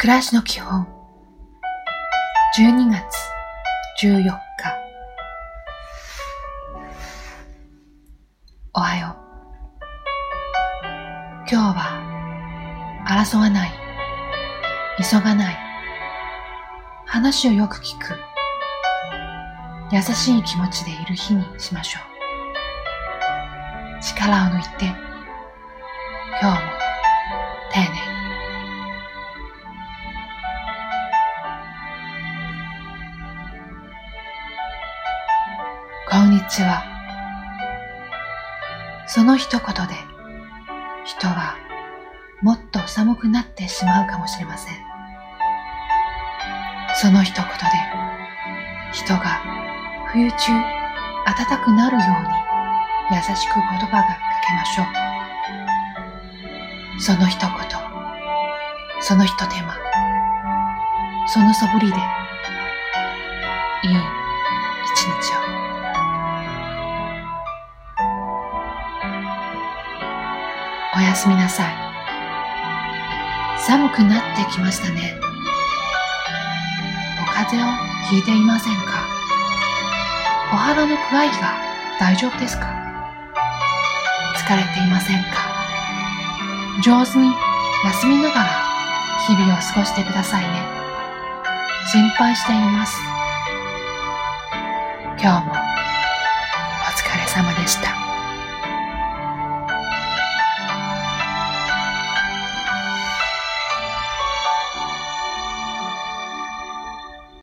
暮らしの基本。12月14日。おはよう。今日は争わない。急がない。話をよく聞く。優しい気持ちでいる日にしましょう。力を抜いて今日もこんにちは。その一言で人はもっと寒くなってしまうかもしれません。その一言で人が冬中暖くなるように優しく言葉がかけましょう。その一言、その一手間、その素振りでおやすみなさい。寒くなってきましたね。お風邪をひいていませんか？お肌の具合が大丈夫ですか？疲れていませんか？上手に休みながら日々を過ごしてくださいね。心配しています。今日もお疲れ様でした。